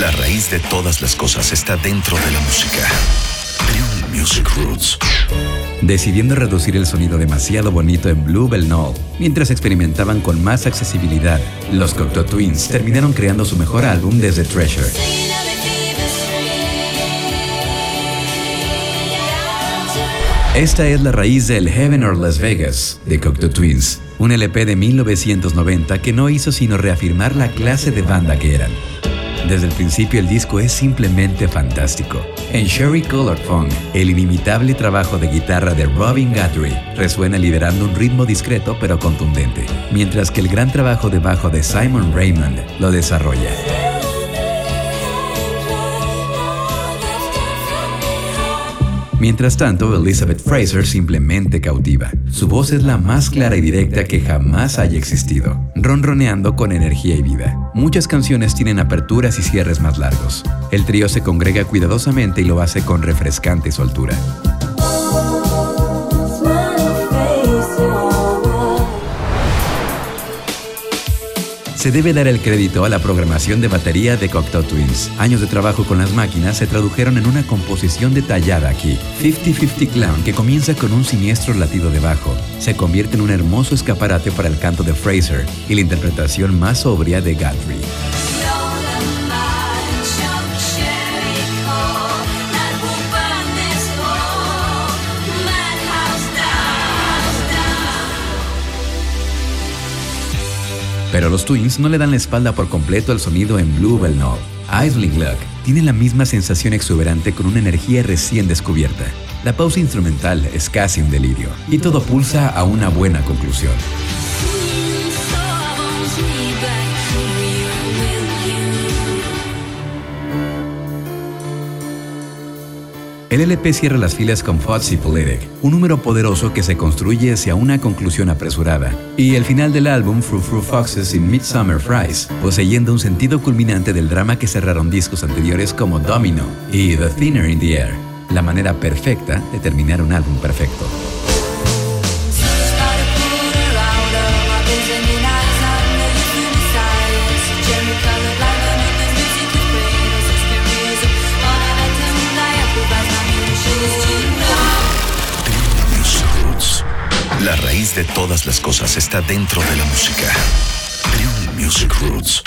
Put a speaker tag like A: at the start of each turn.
A: La raíz de todas las cosas está dentro de la música. Triune Music Roots.
B: Decidiendo reducir el sonido demasiado bonito en Bluebell Knoll, mientras experimentaban con más accesibilidad, los Cocteau Twins terminaron creando su mejor álbum desde Treasure. Esta es la raíz del Heaven or Las Vegas de Cocteau Twins, un LP de 1990 que no hizo sino reafirmar la clase de banda que eran. Desde el principio el disco es simplemente fantástico. En Sherry Colored Funk, el inimitable trabajo de guitarra de Robin Guthrie resuena liderando un ritmo discreto pero contundente, mientras que el gran trabajo de bajo de Simon Raymond lo desarrolla. Mientras tanto, Elizabeth Fraser simplemente cautiva. Su voz es la más clara y directa que jamás haya existido, ronroneando con energía y vida. Muchas canciones tienen aperturas y cierres más largos. El trío se congrega cuidadosamente y lo hace con refrescante soltura. Se debe dar el crédito a la programación de batería de Cocteau Twins. Años de trabajo con las máquinas se tradujeron en una composición detallada aquí. 50-50 Clown, que comienza con un siniestro latido de bajo, se convierte en un hermoso escaparate para el canto de Fraser y la interpretación más sobria de Guthrie. Pero los Twins no le dan la espalda por completo al sonido en Bluebell Knoll. Isling Luck tiene la misma sensación exuberante con una energía recién descubierta. La pausa instrumental es casi un delirio, y todo pulsa a una buena conclusión. El LP cierra las filas con Foxy Politic, un número poderoso que se construye hacia una conclusión apresurada, y el final del álbum Frou Frou Foxes y Midsummer Fries, poseyendo un sentido culminante del drama que cerraron discos anteriores como Domino y The Thinner in the Air, la manera perfecta de terminar un álbum perfecto.
A: Raíz de todas las cosas está dentro de la música. Music Roots.